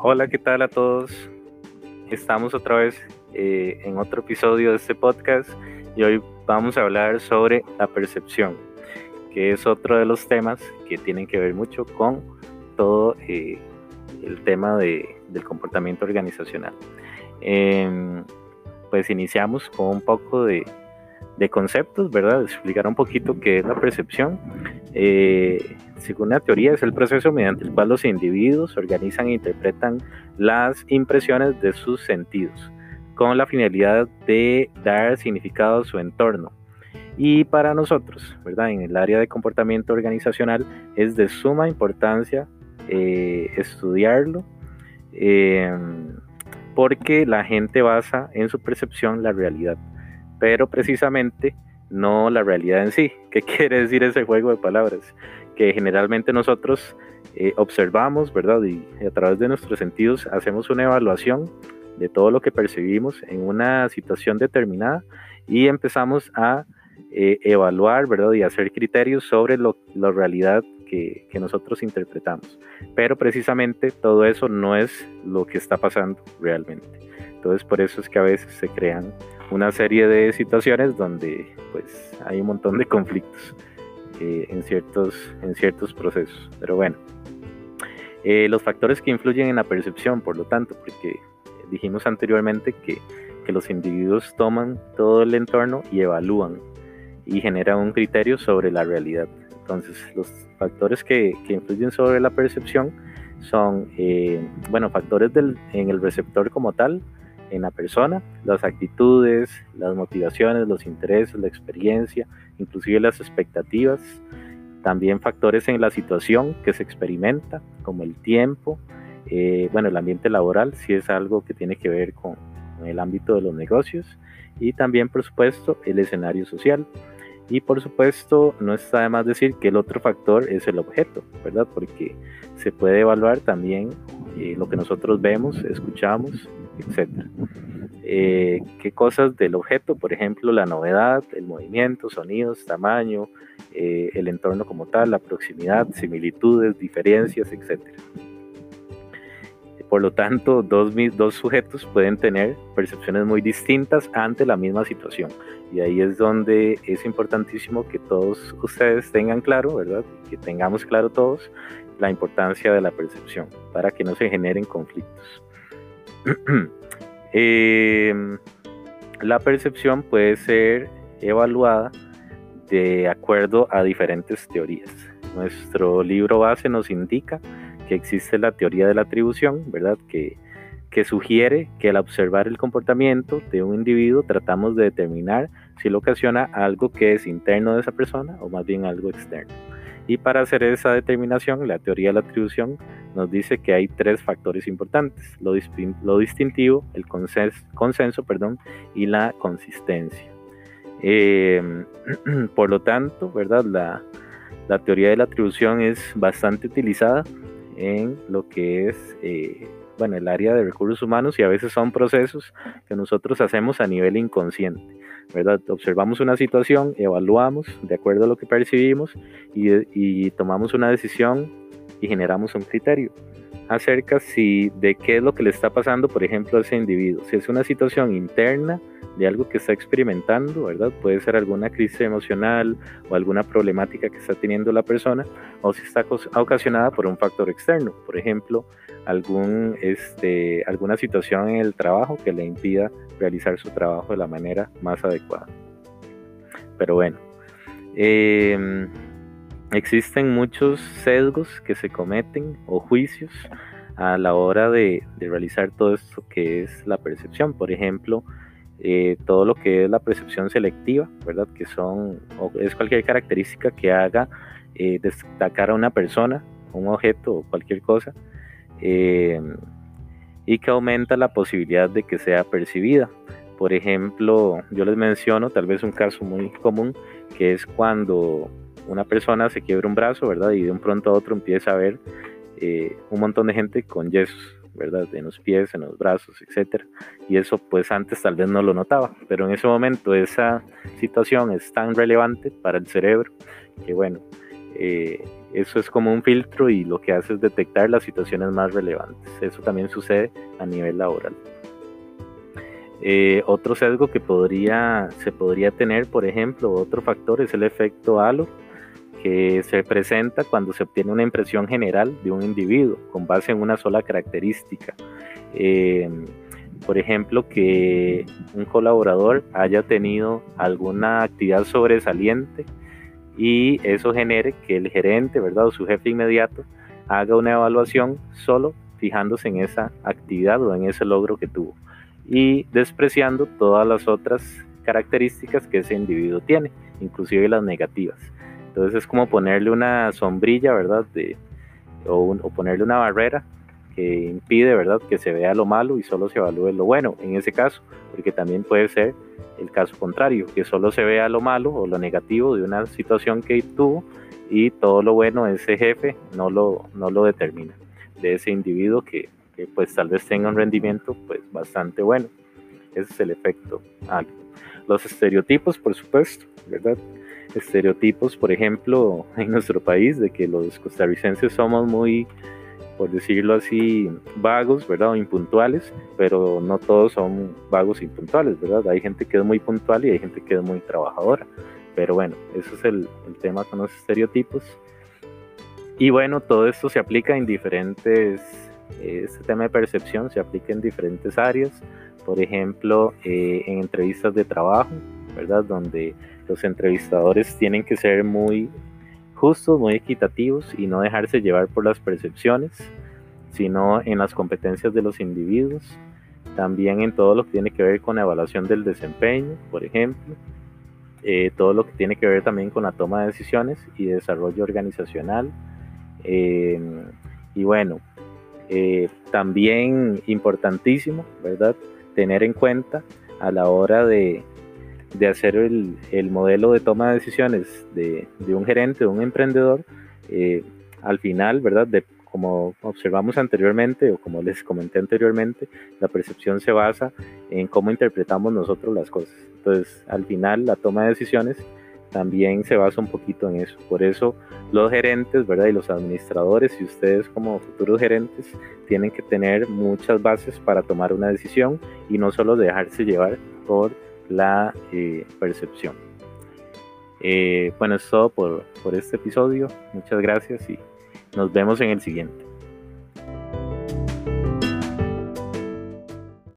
Hola, ¿qué tal a todos? Estamos otra vez eh, en otro episodio de este podcast y hoy vamos a hablar sobre la percepción, que es otro de los temas que tienen que ver mucho con todo eh, el tema de, del comportamiento organizacional. Em, pues iniciamos con un poco de, de conceptos, ¿verdad? Explicar un poquito qué es la percepción. Eh, según la teoría, es el proceso mediante el cual los individuos organizan e interpretan las impresiones de sus sentidos, con la finalidad de dar significado a su entorno. Y para nosotros, ¿verdad? En el área de comportamiento organizacional es de suma importancia eh, estudiarlo, eh, porque la gente basa en su percepción la realidad pero precisamente no la realidad en sí. ¿Qué quiere decir ese juego de palabras? Que generalmente nosotros eh, observamos, ¿verdad? Y a través de nuestros sentidos hacemos una evaluación de todo lo que percibimos en una situación determinada y empezamos a eh, evaluar, ¿verdad? Y hacer criterios sobre lo, la realidad que, que, nosotros interpretamos. Pero precisamente todo eso no es lo que está pasando realmente. Entonces por eso es que a veces se crean una serie de situaciones donde pues hay un montón de conflictos eh, en, ciertos, en ciertos procesos. Pero bueno, eh, los factores que influyen en la percepción, por lo tanto, porque dijimos anteriormente que, que los individuos toman todo el entorno y evalúan y generan un criterio sobre la realidad. Entonces, los factores que, que influyen sobre la percepción son, eh, bueno, factores del, en el receptor como tal, en la persona, las actitudes, las motivaciones, los intereses, la experiencia, inclusive las expectativas, también factores en la situación que se experimenta, como el tiempo, eh, bueno, el ambiente laboral, si es algo que tiene que ver con, el ámbito de los negocios, y también, por supuesto, el escenario social. Y por supuesto, no está de más decir que el otro factor es el objeto, ¿verdad? Porque se puede evaluar también eh, lo que nosotros vemos, escuchamos etc. Eh, ¿Qué cosas del objeto? Por ejemplo, la novedad, el movimiento, sonidos, tamaño, eh, el entorno como tal, la proximidad, similitudes, diferencias, etc. Por lo tanto, dos, dos sujetos pueden tener percepciones muy distintas ante la misma situación. Y ahí es donde es importantísimo que todos ustedes tengan claro, ¿verdad? Que tengamos claro todos la importancia de la percepción para que no se generen conflictos. Em, la percepción puede ser evaluada de acuerdo a diferentes teorías. Nuestro libro base nos indica que existe la teoría de la atribución, ¿verdad? Que sugiere que al observar el comportamiento de un individuo tratamos de determinar si lo ocasiona algo que es interno de esa persona o más bien algo externo. Y para hacer esa determinación, la teoría de la atribución nos dice que hay tres factores importantes, lo, distintivo, el consenso, perdón, y la consistencia. Eh, por lo tanto, ¿verdad? La, la, teoría de la atribución es bastante utilizada en lo que es eh, bueno, el área de recursos humanos y a veces son procesos que nosotros hacemos a nivel inconsciente, ¿verdad? Observamos una situación, evaluamos de acuerdo a lo que percibimos y, tomamos una decisión y generamos un criterio acerca si, de qué es lo que le está pasando, por ejemplo, a ese individuo. Si es una situación interna, de algo que está experimentando, ¿verdad? Puede ser alguna crisis emocional o alguna problemática que está teniendo la persona, o si está ocasionada por un factor externo, por ejemplo, algún, este, alguna situación en el trabajo que le impida realizar su trabajo de la manera más adecuada. Pero bueno, em, existen muchos sesgos que se cometen o juicios a la hora de, de realizar todo esto que es la percepción. Por ejemplo, eh, todo lo que es la percepción selectiva, ¿verdad? Que son, es cualquier característica que haga eh, destacar a una persona, un objeto o cualquier cosa, eh, y que aumenta la posibilidad de que sea percibida. Por ejemplo, yo les menciono tal vez un caso muy común, que es cuando una persona se quiebra un brazo, ¿verdad? Y de un pronto a otro empieza a ver un montón de gente con yesos ¿verdad? En los pies, en los brazos, etcétera. Y eso pues antes tal vez no lo notaba, pero en ese momento esa situación es tan relevante para el cerebro que bueno, eh, eso es como un filtro y lo que hace es detectar las situaciones más relevantes. Eso también sucede a nivel laboral. Eh, otro sesgo que podría, se podría tener, por ejemplo, otro factor es el efecto halo, que se presenta cuando se obtiene una impresión general de un individuo con base en una sola característica. Eh, por ejemplo, que un colaborador haya tenido alguna actividad sobresaliente y eso genere que el gerente, ¿verdad? O su jefe inmediato haga una evaluación solo fijándose en esa actividad o en ese logro que tuvo y despreciando todas las otras características que ese individuo tiene, inclusive las negativas. Entonces es como ponerle una sombrilla, ¿verdad? O, ponerle una barrera que impide, ¿verdad?, que se vea lo malo y solo se evalúe lo bueno en ese caso, porque también puede ser el caso contrario, que solo se vea lo malo o lo negativo de una situación que tuvo y todo lo bueno ese jefe no lo, no lo determina, de ese individuo que, pues tal vez tenga un rendimiento pues bastante bueno. Ese es el efecto Los estereotipos, por supuesto, ¿verdad? Estereotipos, por ejemplo, en nuestro país, de que los costarricenses somos muy por decirlo así, vagos, ¿verdad? O impuntuales, pero no todos son vagos e impuntuales, ¿verdad? Hay gente que es muy puntual y hay gente que es muy trabajadora. Pero bueno, eso es el, tema con los estereotipos. Y bueno, todo esto se aplica en diferentes, este tema de percepción se aplica en diferentes áreas. Por ejemplo, eh, en entrevistas de trabajo, ¿verdad? Donde los entrevistadores tienen que ser muy justos, muy equitativos y no dejarse llevar por las percepciones, sino en las competencias de los individuos, también en todo lo que tiene que ver con la evaluación del desempeño, por ejemplo, eh, todo lo que tiene que ver también con la toma de decisiones y desarrollo organizacional. Eh, y bueno, eh, también importantísimo, ¿verdad? Tener en cuenta a la hora de, de hacer el, el, modelo de toma de decisiones de, de un gerente, de un emprendedor, eh, al final, ¿verdad? De, como observamos anteriormente o como les comenté anteriormente, la percepción se basa en cómo interpretamos nosotros las cosas. Entonces, al final, la toma de decisiones también se basa un poquito en eso. Por eso los gerentes, ¿verdad? Y los administradores y ustedes como futuros gerentes tienen que tener muchas bases para tomar una decisión y no solo dejarse llevar por la eh, percepción. Eh, bueno, es todo por, por este episodio. Muchas gracias y nos vemos en el siguiente.